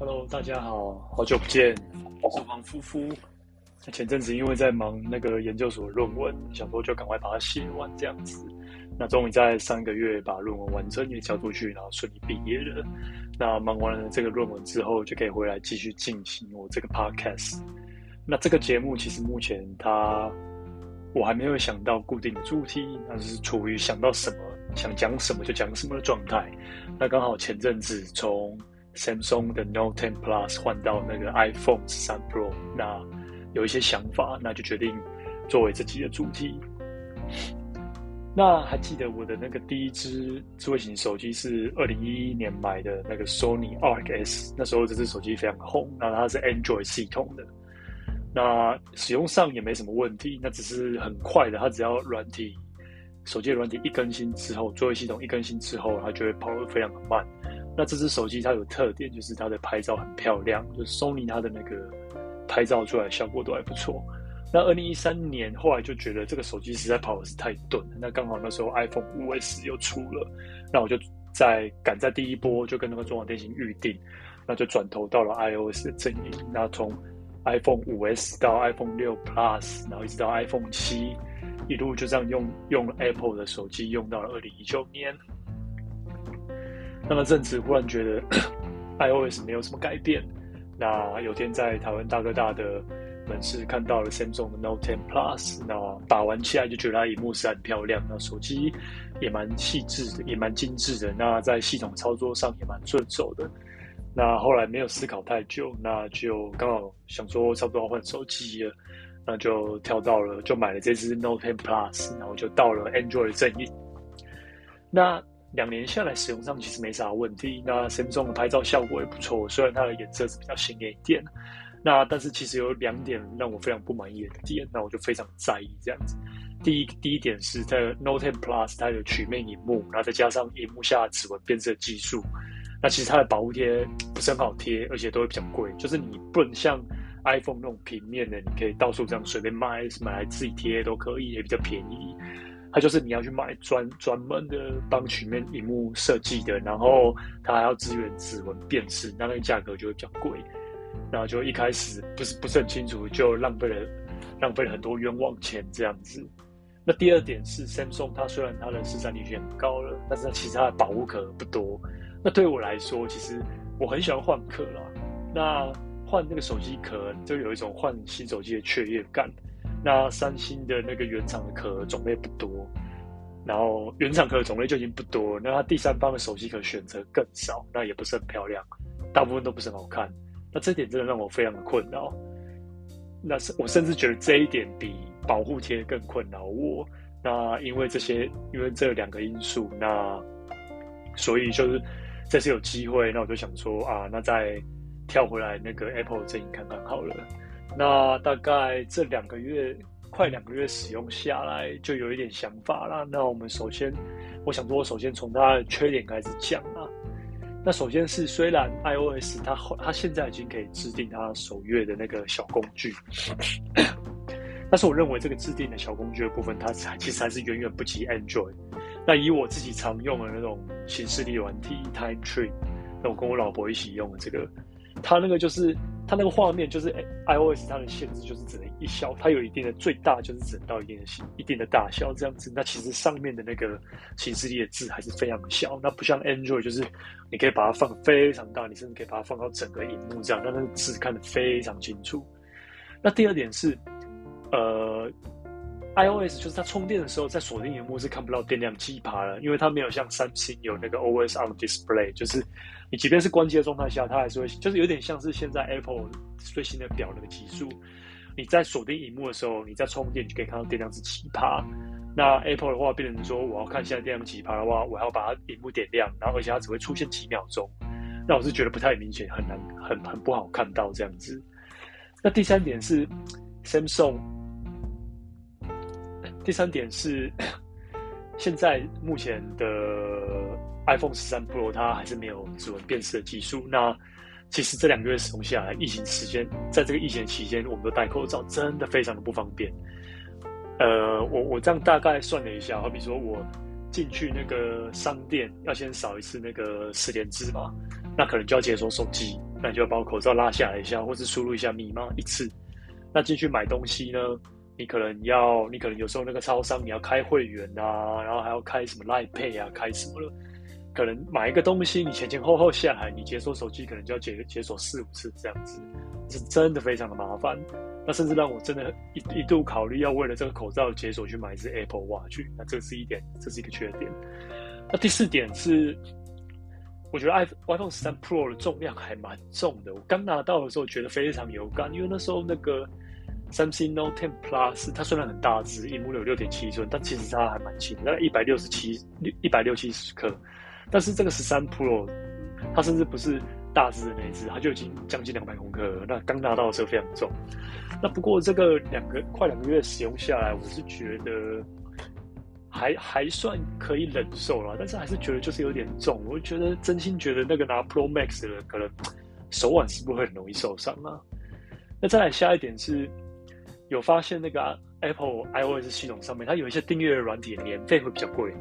Hello，大家好，好久不见，我是黄夫夫。前阵子因为在忙那个研究所论文，想说就赶快把它写完这样子。那终于在上个月把论文完成，也交出去，然后顺利毕业了。那忙完了这个论文之后，就可以回来继续进行我这个 podcast。那这个节目其实目前它我还没有想到固定的主题，那是处于想到什么想讲什么就讲什么的状态。那刚好前阵子从 Samsung 的 Note 10 Plus 换到那个 iPhone 13 Pro，那有一些想法，那就决定作为这集的主题。那还记得我的那个第一支智慧型手机是二零一一年买的那个 Sony Arc S，那时候这支手机非常红，那它是 Android 系统的，那使用上也没什么问题，那只是很快的，它只要软体手机的软体一更新之后，作业系统一更新之后，它就会跑得非常的慢。那这只手机它有特点，就是它的拍照很漂亮，就是 Sony 它的那个拍照出来效果都还不错。那二零一三年后来就觉得这个手机实在跑的是太钝，那刚好那时候 iPhone 五 S 又出了，那我就在赶在第一波就跟那个中网电信预定，那就转投到了 iOS 的阵营。那从 iPhone 五 S 到 iPhone 六 Plus，然后一直到 iPhone 七，一路就这样用用了 Apple 的手机用到了二零一九年。那么阵子忽然觉得 iOS 没有什么改变。那有天在台湾大哥大的门市看到了 Samsung 的 Note 10 Plus，那打完起来就觉得它萤幕是很漂亮，那手机也蛮细致的，也蛮精致的。那在系统操作上也蛮顺手的。那后来没有思考太久，那就刚好想说差不多要换手机了，那就跳到了，就买了这支 Note 10 Plus，然后就到了 Android 阵营。那两年下来，使用上其实没啥问题。那 Samsung 的拍照效果也不错，虽然它的颜色是比较鲜艳一点。那但是其实有两点让我非常不满意的点，那我就非常在意这样子。第一，第一点是它的 Note 10 Plus 它有曲面荧幕，然后再加上荧幕下指纹辨识技术。那其实它的保护贴不是很好贴，而且都会比较贵。就是你不能像 iPhone 那种平面的，你可以到处这样随便买，买来自己贴都可以，也比较便宜。它就是你要去买专专门的帮曲面荧幕设计的，然后它还要支援指纹辨识，那那个价格就会比较贵。然后就一开始不是不是很清楚，就浪费了浪费了很多冤枉钱这样子。那第二点是 Samsung，它虽然它的市占率很高了，但是它其实它的保护壳不多。那对我来说，其实我很喜欢换壳啦。那换那个手机壳，就有一种换新手机的雀跃感。那三星的那个原厂的壳种类不多，然后原厂壳种类就已经不多，那它第三方的手机壳选择更少，那也不是很漂亮，大部分都不是很好看。那这点真的让我非常的困扰。那是我甚至觉得这一点比保护贴更困扰我。那因为这些，因为这两个因素，那所以就是这次有机会，那我就想说啊，那再跳回来那个 Apple 阵营看看好了。那大概这两个月，快两个月使用下来，就有一点想法啦。那我们首先，我想说，我首先从它的缺点开始讲啊。那首先是，虽然 iOS 它它现在已经可以制定它首页的那个小工具，但是我认为这个制定的小工具的部分，它其实还是远远不及 Android。那以我自己常用的那种行事历软体 Time Tree，那我跟我老婆一起用的这个，它那个就是。它那个画面就是 iOS，它的限制就是只能一小，它有一定的最大就是只能到一定的一定的大小这样子。那其实上面的那个显示力的字还是非常小，那不像 Android，就是你可以把它放非常大，你甚至可以把它放到整个荧幕这样，那那个字看得非常清楚。那第二点是，呃，iOS 就是它充电的时候在锁定荧幕是看不到电量几趴了，因为它没有像三星有那个 Always On Display，就是。你即便是关机的状态下，它还是会，就是有点像是现在 Apple 最新的表那个技术。你在锁定荧幕的时候，你在充电就可以看到电量是几趴。那 Apple 的话，变成说我要看现在电量几趴的话，我还要把它荧幕点亮，然后而且它只会出现几秒钟。那我是觉得不太明显，很难，很很不好看到这样子。那第三点是 Samsung，第三点是 现在目前的。iPhone 十三 Pro 它还是没有指纹辨识的技术。那其实这两个月使用下来，疫情时间，在这个疫情期间，我们都戴口罩，真的非常的不方便。呃，我我这样大概算了一下，好比说我进去那个商店要先扫一次那个实联制嘛，那可能就要解锁手机，那就要把口罩拉下来一下，或是输入一下密码一次。那进去买东西呢，你可能要，你可能有时候那个超商你要开会员啊，然后还要开什么 lip 啊，开什么了，可能买一个东西你前前后后下来，你解锁手机可能就要解解锁四五次这样子，是真的非常的麻烦。那甚至让我真的一一度考虑要为了这个口罩解锁去买一只 Apple Watch，那这是一点，这是一个缺点。那第四点是。我觉得 iPhone 十三 Pro 的重量还蛮重的。我刚拿到的时候觉得非常有感，因为那时候那个三星 Note 10 Plus 它虽然很大只，萤幕有六点七寸，但其实它还蛮轻，大概一百六十七一百六七十克。但是这个十三 Pro 它甚至不是大只的那只，它就已经将近两百公克。那刚拿到的时候非常重。那不过这个两个快两个月使用下来，我是觉得。还还算可以忍受了，但是还是觉得就是有点重。我觉得真心觉得那个拿 Pro Max 的，可能手腕是不是会很容易受伤啊？那再来下一点是，有发现那个 Apple iOS 系统上面，它有一些订阅的软体年费会比较贵。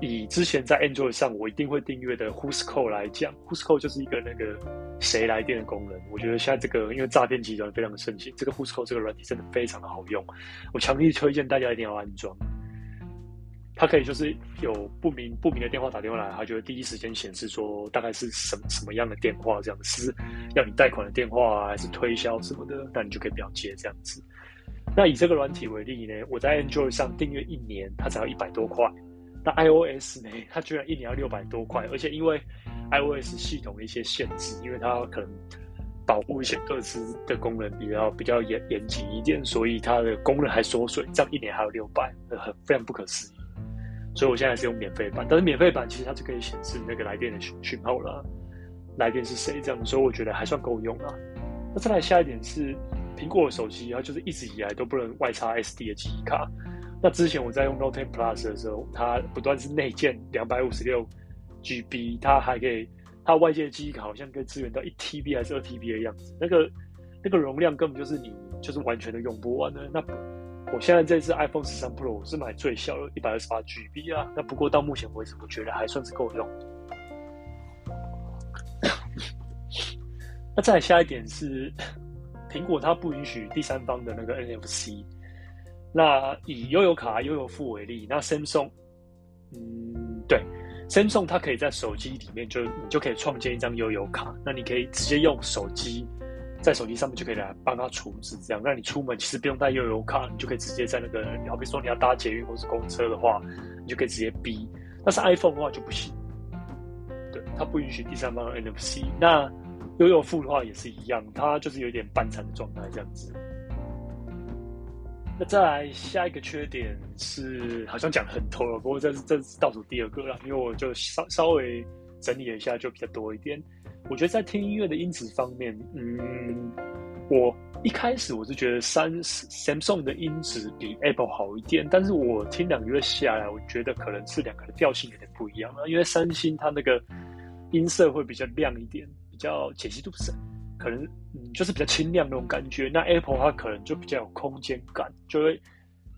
以之前在 Android 上我一定会订阅的 Who's Call 来讲，Who's Call 就是一个那个谁来电的功能。我觉得现在这个因为诈骗集团非常的盛行，这个 Who's Call 这个软体真的非常的好用，我强力推荐大家一定要安装。它可以就是有不明不明的电话打电话来，它就会第一时间显示说大概是什么什么样的电话，这样子是要你贷款的电话啊，还是推销什么的，那你就可以不要接这样子。那以这个软体为例呢，我在 Android 上订阅一年，它只要一百多块。那 iOS 呢，它居然一年要六百多块，而且因为 iOS 系统的一些限制，因为它可能保护一些个资的功能比较比较严严谨一点，所以它的功能还缩水，这样一年还有六百，很非常不可思议。所以我现在是用免费版，但是免费版其实它就可以显示那个来电的讯讯号了，来电是谁这样，所以我觉得还算够用啊。那再来下一点是，苹果手机它就是一直以来都不能外插 SD 的记忆卡。那之前我在用 Note 10 Plus 的时候，它不断是内建两百五十六 GB，它还可以，它外界的记忆卡好像可以支援到一 TB 还是二 TB 的样子，那个那个容量根本就是你就是完全的用不完的那。我现在这次 iPhone 十三 Pro 我是买最小的，一百二十八 GB 啊。那不过到目前为止，我觉得还算是够用。那再下一点是，苹果它不允许第三方的那个 NFC。那以悠游卡、悠游付为例，那 Samsung，嗯，对，Samsung 它可以在手机里面就你就可以创建一张悠游卡，那你可以直接用手机。在手机上面就可以来帮他处置，这样，那你出门其实不用带悠游卡，你就可以直接在那个，好比说你要搭捷运或是公车的话，你就可以直接逼。但是 iPhone 的话就不行，对，它不允许第三方的 NFC。那悠游付的话也是一样，它就是有点半残的状态这样子。那再来下一个缺点是，好像讲很多了，不过这是这是倒数第二个了，因为我就稍稍微整理了一下，就比较多一点。我觉得在听音乐的音质方面，嗯，我一开始我是觉得三 Samsung 的音质比 Apple 好一点，但是我听两个月下来，我觉得可能是两个的调性有点不一样啊。因为三星它那个音色会比较亮一点，较解析度是可能嗯就是比较清亮那种感觉。那 Apple 它可能就比较有空间感，就会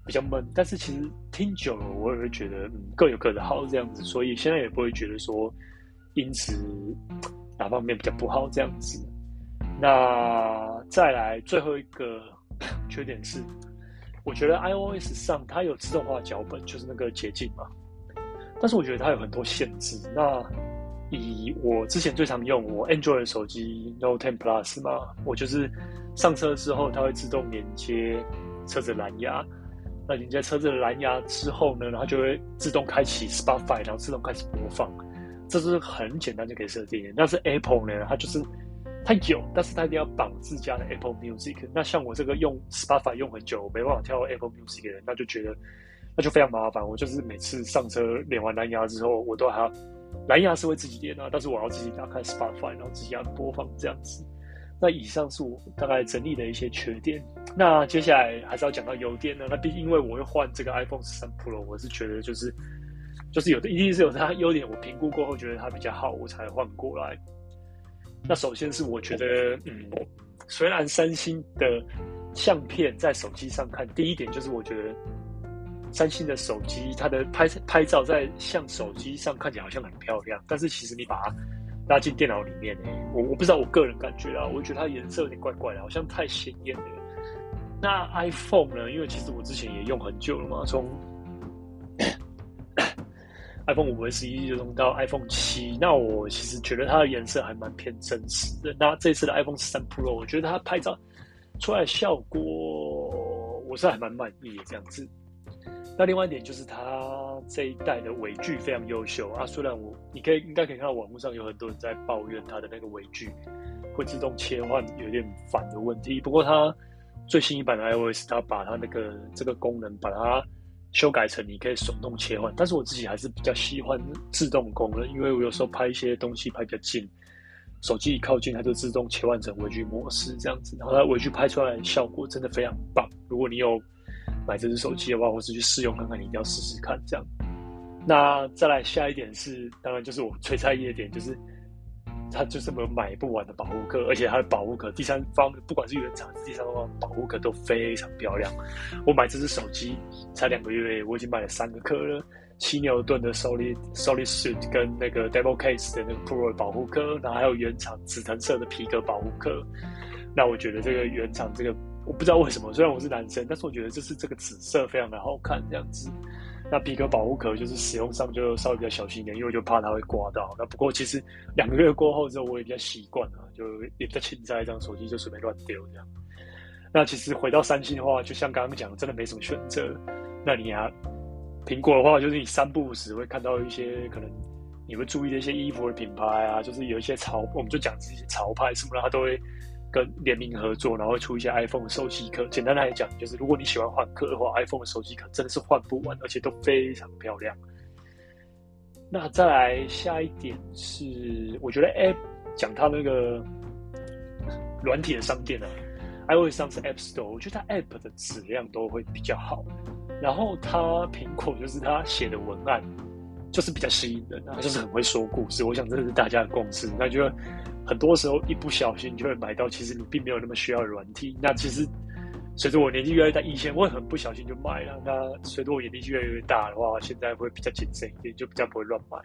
比较闷。但是其实听久了，我也会觉得嗯各有各的好这样子，所以现在也不会觉得说音质。哪方面比较不好？这样子，那再来最后一个 缺点是，我觉得 iOS 上它有自动化脚本，就是那个捷径嘛。但是我觉得它有很多限制。那以我之前最常用我 Android 手机 Note 10 Plus 嘛，我就是上车之后，它会自动连接车子蓝牙。那连接车子的蓝牙之后呢，它就会自动开启 Spotify，然后自动开始播放。这是很简单就可以设定，但是 Apple 呢，它就是它有，但是它一定要绑自家的 Apple Music。那像我这个用 Spotify 用很久，没办法跳 Apple Music 的人，那就觉得那就非常麻烦。我就是每次上车连完蓝牙之后，我都还要蓝牙是会自己连啊，但是我要自己打开 Spotify，然后自己要播放这样子。那以上是我大概整理的一些缺点。那接下来还是要讲到优点呢。那毕竟因为我要换这个 iPhone 13 Pro，我是觉得就是。就是有的，一定是有它优点。我评估过后觉得它比较好，我才换过来。那首先是我觉得，嗯，虽然三星的相片在手机上看，第一点就是我觉得三星的手机它的拍拍照在像手机上看起来好像很漂亮，但是其实你把它拉进电脑里面、我我不知道我个人感觉啊，我觉得它颜色有点怪怪的，好像太鲜艳了。那 iPhone 呢？因为其实我之前也用很久了嘛，从 iPhone 五、十一就用到 iPhone 七。那我其实觉得它的颜色还蛮偏真实的。那这次的 iPhone 十三 Pro，我觉得它拍照出来的效果，我是还蛮满意的这样子。那另外一点就是它这一代的微距非常优秀啊。虽然我你可以应该可以看到网络上有很多人在抱怨它的那个微距会自动切换有点烦的问题，不过它最新一版的 iOS 它把它那个这个功能把它修改成你可以手动切换，但是我自己还是比较喜欢自动功能，因为我有时候拍一些东西拍比较近，手机一靠近它就自动切换成微距模式这样子，然后它微距拍出来的效果真的非常棒。如果你有买这只手机的话，或是去试用看看，你一定要试试看这样。那再来下一点是，当然就是我最在意的点，就是它就是没有买不完的保护壳，而且它的保护壳第三方不管是原厂还是第三方保护壳都非常漂亮。我买这只手机才两个月，我已经买了三个壳了：七牛顿的 Solid Solid Suit 跟那个 Devil Case 的那个 Pro 的保护壳，然后还有原厂紫藤色的皮革保护壳。那我觉得这个原厂这个。我不知道为什么，虽然我是男生，但是我觉得就是这个紫色非常的好看，这样子。那皮革保护壳就是使用上就稍微比较小心一点，因为我就怕它会刮到。那不过其实两个月过后之后，我也比较习惯了，就也比较轻在一张手机就随便乱丢这样。那其实回到三星的话，就像刚刚讲，真的没什么选择。那你啊，苹果的话，就是你三不五时会看到一些可能你会注意的一些衣服的品牌啊，就是有一些潮，我们就讲这些潮牌什么的，它都会。跟联名合作，然后出一些 iPhone 的手机壳。简单来讲，就是如果你喜欢换壳的话，iPhone 的手机壳真的是换不完，而且都非常漂亮。那再来下一点是，我觉得 App 讲它那个软体的商店呢、啊、iOS 上是 App Store，我觉得它 App 的质量都会比较好。然后它苹果就是它写的文案就是比较吸引人，然后就是很会说故事。我想这是大家的共识，那就。很多时候一不小心就会买到，其实你并没有那么需要软体。那其实随着我年纪越来越大，以前我会很不小心就买了。那随着我年纪越来越大的话，现在会比较谨慎一点，就比较不会乱买。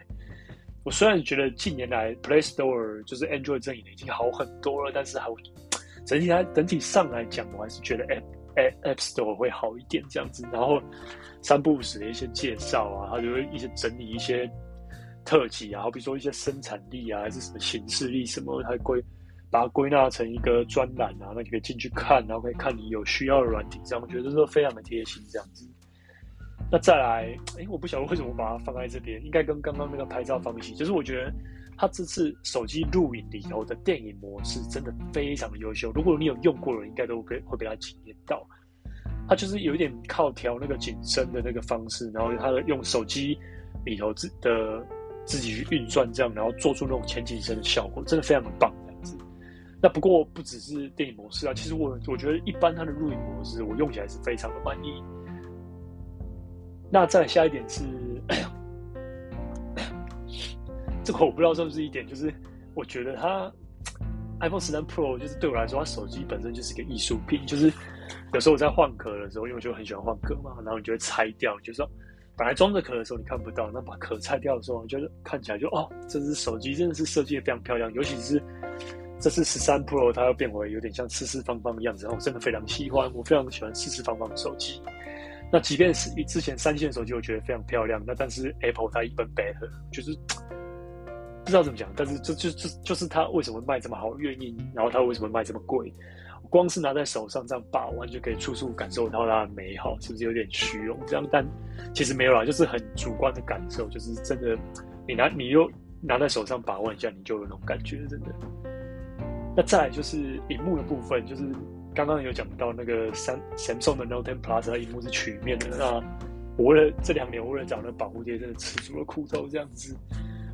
我虽然觉得近年来 Play Store 就是 Android 阵营已经好很多了，但是还整体来整体上来讲，我还是觉得 App App Store 会好一点这样子。然后三不五时的一些介绍啊，他就会一些整理一些。特辑啊，好比说一些生产力啊，还是什么形式力什么，它归把它归纳成一个专栏啊，那你可以进去看，然后可以看你有需要的软体，这样我觉得这是非常的贴心这样子。那再来，哎，我不晓得为什么把它放在这边，应该跟刚刚那个拍照放一起，就是我觉得它这次手机录影里头的电影模式真的非常的优秀，如果你有用过的人，应该都会会被它惊艳到。它就是有一点靠调那个景深的那个方式，然后它的用手机里头自的。自己去运算这样，然后做出那种前景深的效果，真的非常的棒这样子。那不过不只是电影模式啊，其实我我觉得一般它的录影模式，我用起来是非常的满意。那再下一点是，这个我不知道是不是一点，就是我觉得它 iPhone 十三 Pro 就是对我来说，它手机本身就是一个艺术品。就是有时候我在换壳的时候，因为我就很喜欢换壳嘛，然后你就会拆掉，就是说。本来装着壳的时候你看不到，那把壳拆掉的时候，你觉得看起来就哦，这只手机真的是设计的非常漂亮。尤其是这是十三 Pro，它要变回有点像四四方方的样子，然后我真的非常喜欢。我非常喜欢四四方方的手机。那即便是之前三线手机，我觉得非常漂亮。那但是 Apple 它一本 better，就是不知道怎么讲，但是就就就就是它为什么卖这么好，原因，然后它为什么卖这么贵？光是拿在手上这样把玩，就可以处处感受到它的美好，是不是有点虚荣？这样，但其实没有啦，就是很主观的感受，就是真的，你拿你又拿在手上把玩一下，你就有那种感觉，真的。那再来就是荧幕的部分，就是刚刚有讲到那个三 Samsung 的 Note 10 Plus，它荧幕是曲面的。那我为了这两年，我为了找那保护贴，真的吃足了苦头，这样子。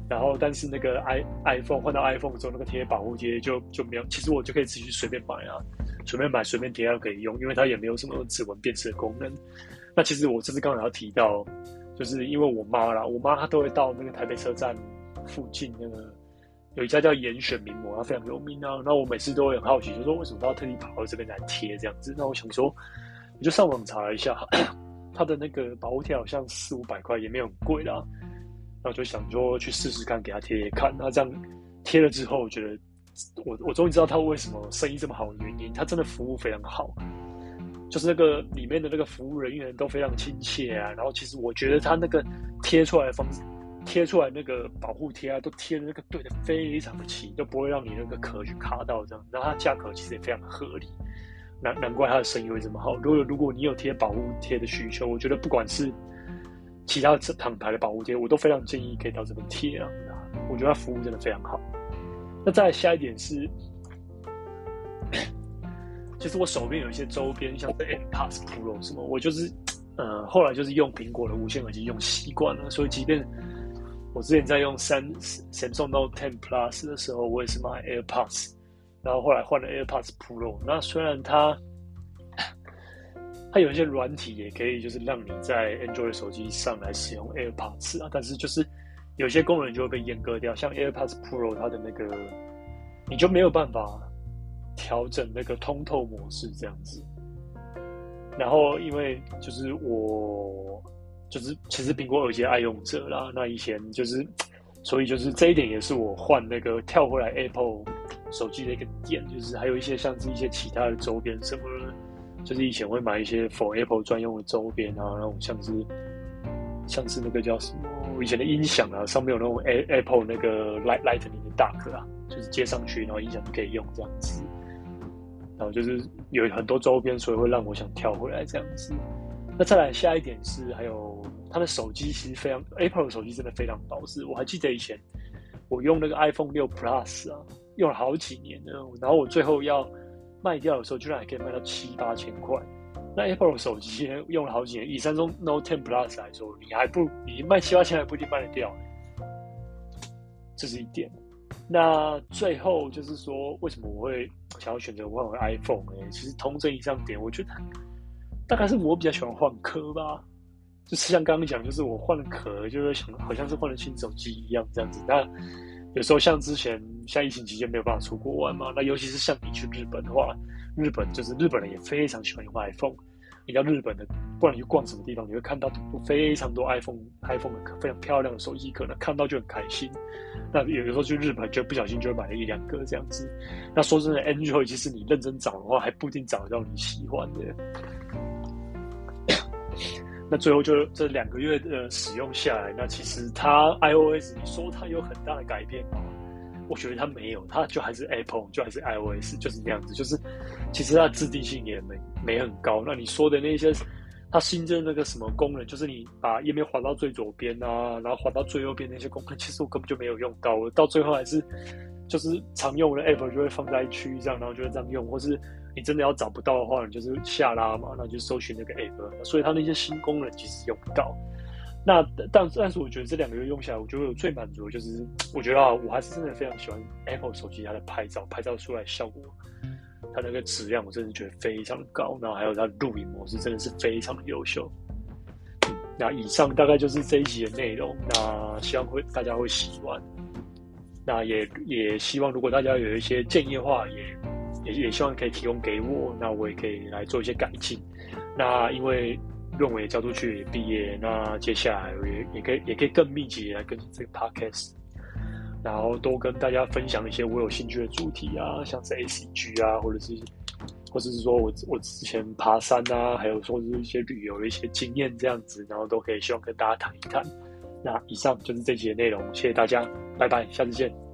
然后，但是那个 i iPhone 换到 iPhone 之后，那个贴保护贴就就没有。其实我就可以自己随便买啊，随便买随便贴，它可以用，因为它也没有什么指纹辨识的功能。那其实我这次刚才要提到，就是因为我妈啦，我妈她都会到那个台北车站附近那个有一家叫严选名模，它非常有名啊。那我每次都会很好奇，就说为什么她要特地跑到这边来贴这样子？那我想说，我就上网查了一下，它的那个保护贴好像四五百块，也没有很贵啦。然后就想说去试试看，给他贴贴看。那这样贴了之后，我觉得我我终于知道他为什么生意这么好的原因，他真的服务非常好，就是那个里面的那个服务人员都非常亲切啊。然后其实我觉得他那个贴出来的方式，贴出来那个保护贴啊，都贴的那个对的非常的齐，都不会让你那个壳去卡到这样。然后它价格其实也非常的合理，难难怪它的生意会这么好。如果如果你有贴保护贴的需求，我觉得不管是其他的厂牌的保护贴，我都非常建议可以到这边贴啊。我觉得它服务真的非常好。那再下一点是，其实我手边有一些周边，像是 AirPods Pro 什么，我就是呃后来就是用苹果的无线耳机用习惯了，所以即便我之前在用三 Samsung Note 10 Plus 的时候，我也是买 AirPods，然后后来换了 AirPods Pro。那虽然它它有一些软体也可以，就是让你在 Android 手机上来使用 AirPods 啊，但是就是有些功能就会被阉割掉，像 AirPods Pro 它的那个，你就没有办法调整那个通透模式这样子。然后因为就是我就是其实苹果耳机爱用者啦，那以前就是所以就是这一点也是我换那个跳回来 Apple 手机的一个点，就是还有一些像是一些其他的周边什么。就是以前会买一些 for Apple 专用的周边啊，那种像是像是那个叫什么，以前的音响啊，上面有那种 A Apple 那个 Light Lightning 的大壳啊，就是接上去，然后音响就可以用这样子。然后就是有很多周边，所以会让我想跳回来这样子。那再来下一点是，还有他的手机其实非常 Apple 的手机真的非常保值。我还记得以前我用那个 iPhone 六 Plus 啊，用了好几年呢，然后我最后要。卖掉的时候，居然还可以卖到七八千块。那 Apple 手机用了好几年，以三星 Note 10 Plus 来说，你还不你卖七八千还不一定卖得掉。这是一点。那最后就是说，为什么我会想要选择换回 iPhone 呢？其实同整以上点，我觉得大概是我比较喜欢换壳吧。就是像刚刚讲，就是我换了壳，就是想好像是换了新手机一样这样子。那有时候像之前，像疫情期间没有办法出国玩嘛，那尤其是像你去日本的话，日本就是日本人也非常喜欢用 iPhone。你到日本的，不管你去逛什么地方，你会看到非常多 iPhone、iPhone 的非常漂亮的手机壳，那看到就很开心。那有的时候去日本就不小心就会买了一两个这样子。那说真的，Android 其实你认真找的话，还不一定找得到你喜欢的。那最后就这两个月的使用下来，那其实它 iOS 你说它有很大的改变吗？我觉得它没有，它就还是 Apple，就还是 iOS，就是这样子。就是其实它的自定性也没没很高。那你说的那些，它新增那个什么功能，就是你把页面滑到最左边啊，然后滑到最右边那些功能，其实我根本就没有用到。我到最后还是就是常用的 App 就会放在区域上，然后就会这样用，或是。你真的要找不到的话，你就是下拉嘛，那就搜寻那个 app。所以它那些新功能其实用不到。那但但是我觉得这两个月用下来，我觉得我最满足的就是，我觉得啊，我还是真的非常喜欢 Apple 手机它的拍照，拍照出来效果，它那个质量我真的觉得非常的高。然后还有它的录影模式真的是非常的优秀。那以上大概就是这一集的内容。那希望会大家会喜欢。那也也希望如果大家有一些建议的话，也。也也希望可以提供给我，那我也可以来做一些改进。那因为论文也交出去，也毕业，那接下来我也也可以也可以更密集来跟这个 podcast，然后多跟大家分享一些我有兴趣的主题啊，像是 ACG 啊，或者是或者是说我我之前爬山啊，还有说是一些旅游的一些经验这样子，然后都可以希望跟大家谈一谈。那以上就是这期的内容，谢谢大家，拜拜，下次见。